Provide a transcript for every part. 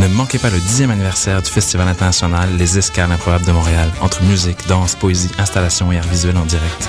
Ne manquez pas le dixième anniversaire du Festival international Les Escales improbables de Montréal, entre musique, danse, poésie, installation et art visuel en direct.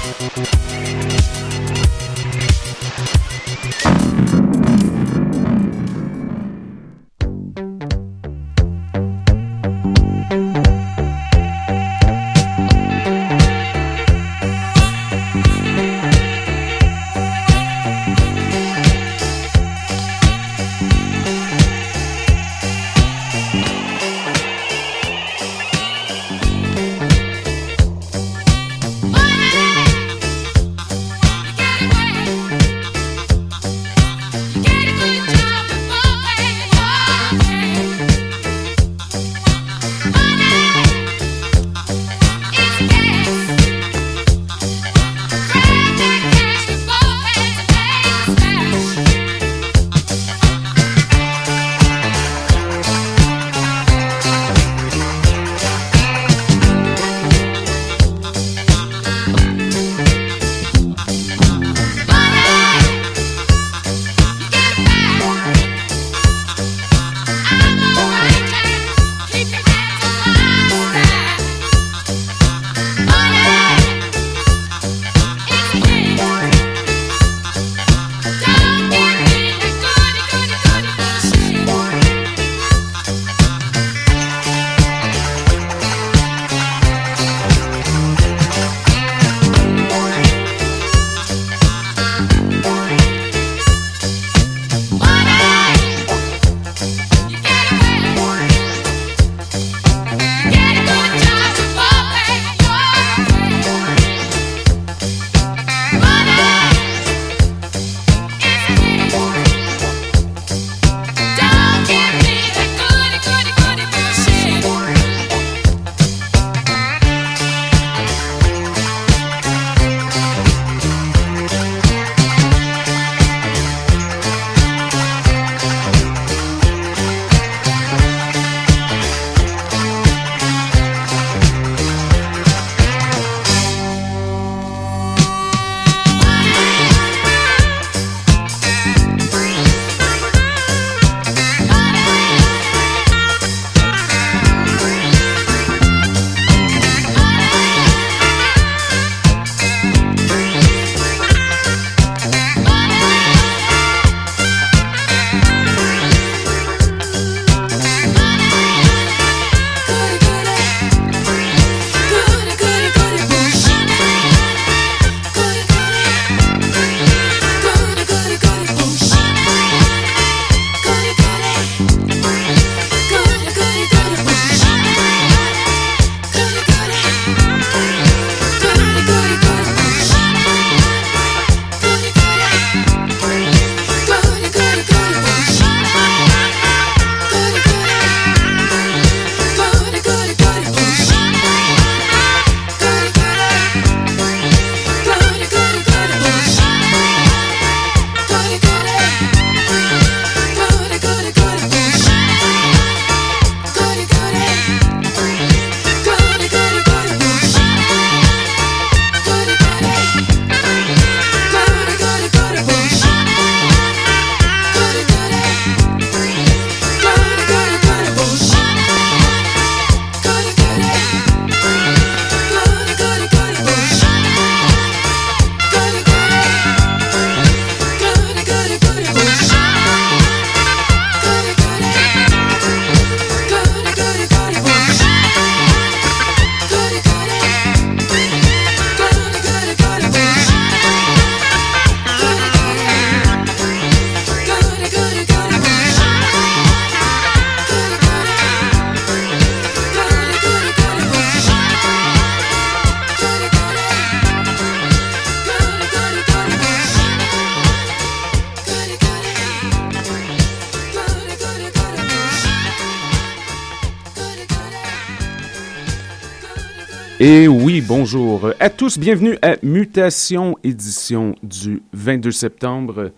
À tous. Bienvenue à Mutation, édition du 22 septembre,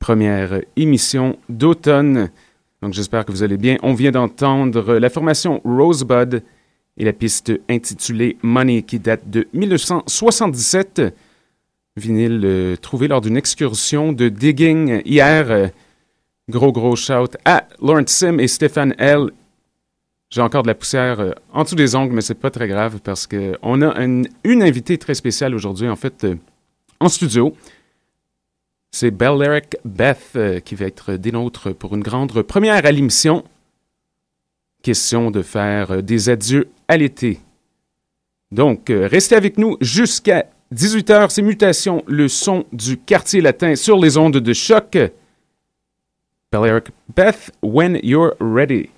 première émission d'automne. Donc j'espère que vous allez bien. On vient d'entendre la formation Rosebud et la piste intitulée Money qui date de 1977. Vinyle euh, trouvé lors d'une excursion de digging hier. Gros, gros shout à Lawrence Sim et Stéphane L. J'ai encore de la poussière euh, en dessous des ongles, mais c'est pas très grave parce qu'on a une, invitée très spéciale aujourd'hui, en fait, en studio. C'est Belleric Beth euh, qui va être des nôtres pour une grande première à l'émission. Question de faire euh, des adieux à l'été. Donc, euh, restez avec nous jusqu'à 18h. C'est Mutation, le son du quartier latin sur les ondes de choc. Belleric Beth, when you're ready.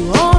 you all.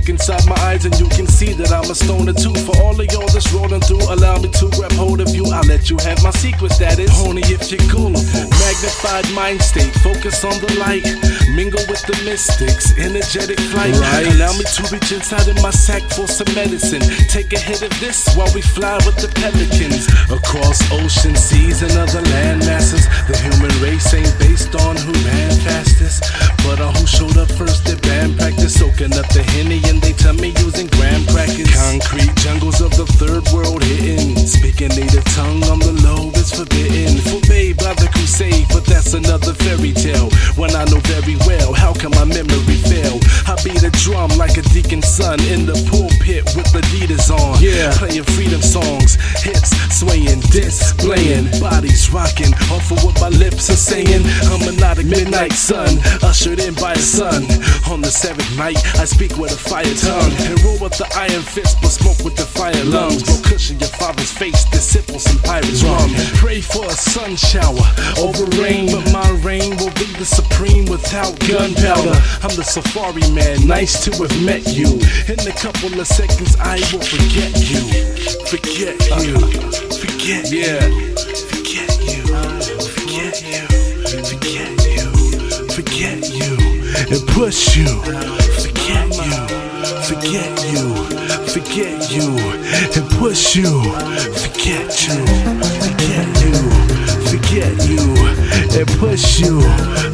Look inside my eyes and you can see that I'm a stoner too. For all of y'all that's rolling through, allow me to grab hold of you. I'll let you have my secrets, that is Only if you're gullible. Magnified mind state, focus on the light. Mingle with the mystics, energetic flight. Right. Allow me to reach inside of my sack for some medicine. Take a hit of this while we fly with the pelicans. Across ocean, seas, and other land masses. The human race ain't based on who ran fastest, but on who showed up first at band practice. Soaking up the henny and they tell me using graham crackers. Concrete jungles of the third world hitting. Speaking native tongue on the low is forbidden. Forbade by the crusade, but that's another fairy tale. When I know very well, how can my memory fail? I beat a drum like a deacon's son in the pulpit with Adidas on. Yeah, playing freedom songs, hips swaying, displaying, bodies rocking off of what my lips are saying. I'm a not a midnight sun, ushered in by a sun. On the seventh night, I speak with a fire tongue and roll with the iron fist, but smoke with the fire lungs. Blow cushion your father's face, then sip on some pirate's rum. Pray for a sun shower over rain, but my reign will be the supreme without gunpowder. I'm the safari man, nice to have met you. In a couple of seconds, I will forget you. Forget you. Forget yeah. Forget you. Forget you. Forget you. Forget you. And push you. Forget you. Forget you. Forget you. And push you. Forget you. Forget you. Forget you. And push you.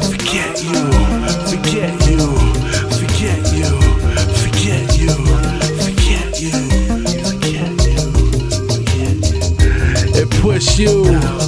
Forget you. Forget you. Forget you. Forget you. Forget you. Forget you. Forget you. And push you.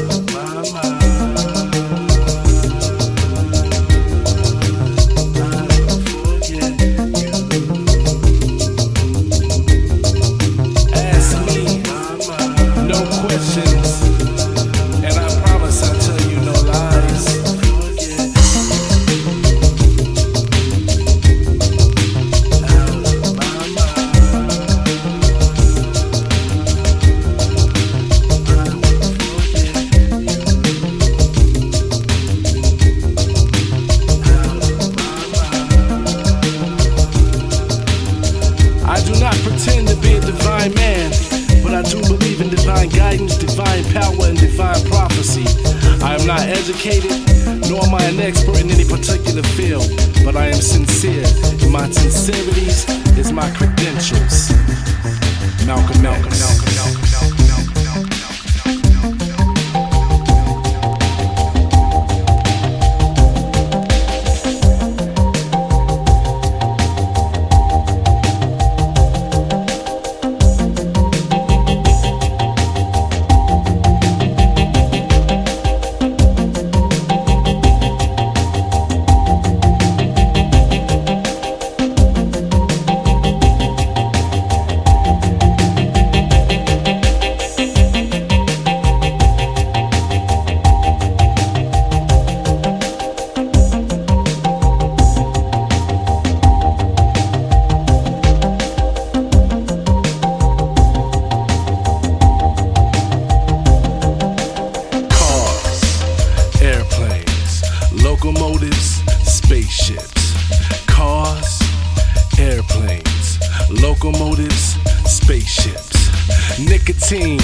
Nicotine,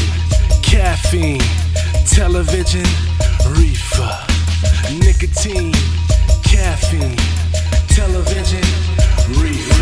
caffeine, television, reefer. Nicotine, caffeine, television, reefer.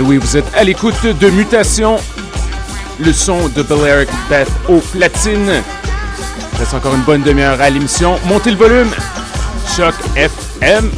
Oui, vous êtes à l'écoute de Mutation, le son de Balearic Beth au platine. Reste encore une bonne demi-heure à l'émission. Montez le volume. Choc FM.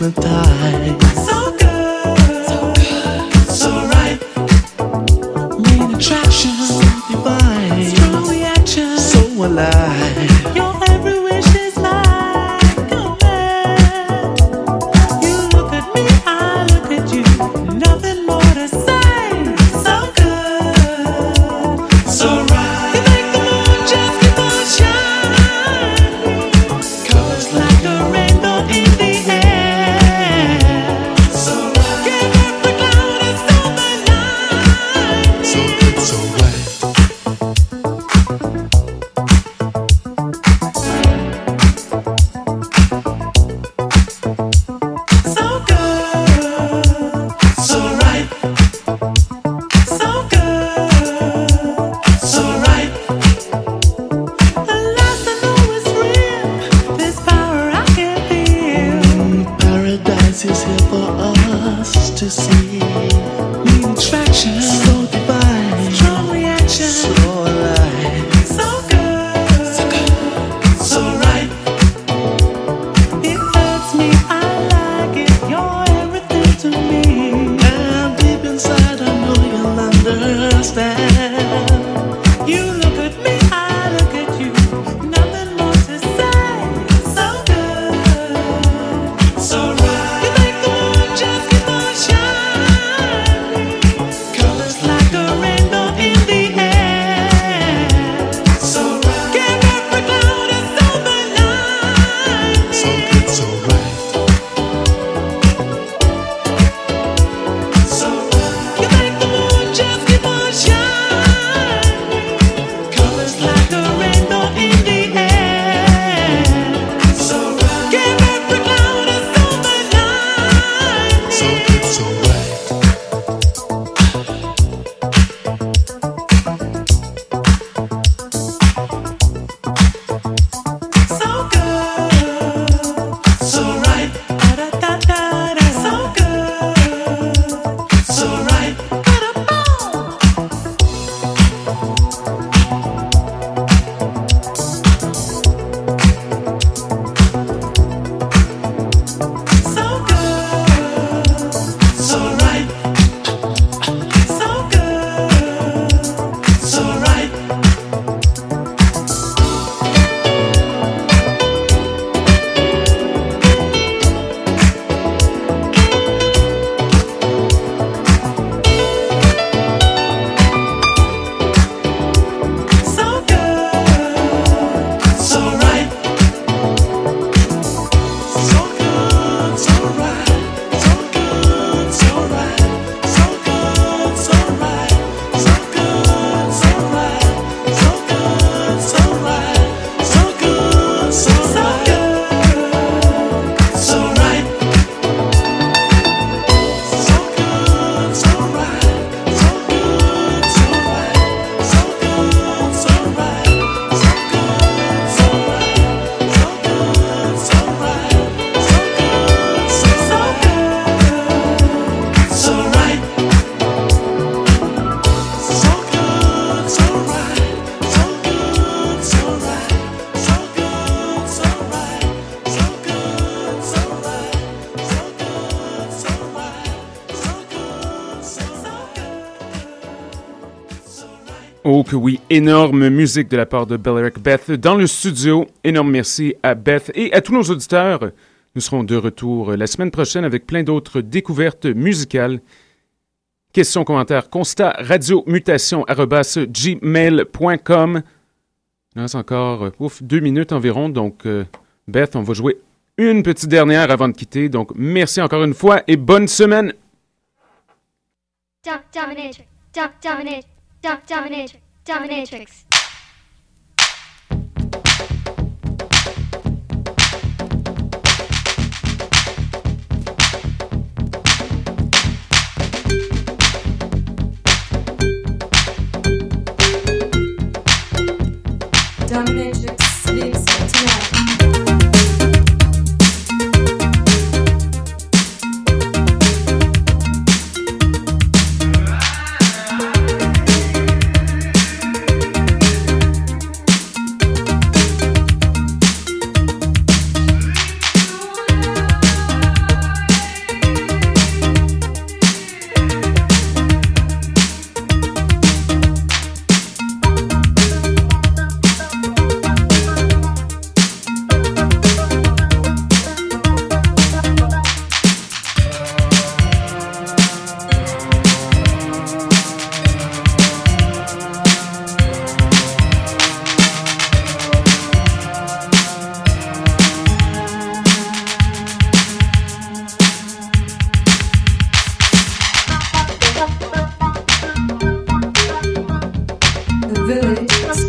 Hypnotize. Oh que oui, énorme musique de la part de Belleric Beth dans le studio. Énorme merci à Beth et à tous nos auditeurs. Nous serons de retour la semaine prochaine avec plein d'autres découvertes musicales. Questions, commentaires, constats, gmail.com. Il reste encore, euh, deux minutes environ. Donc, euh, Beth, on va jouer une petite dernière avant de quitter. Donc, merci encore une fois et bonne semaine. Dominate, dominate. Dominatrix. Dominatrix. Dominatrix. village.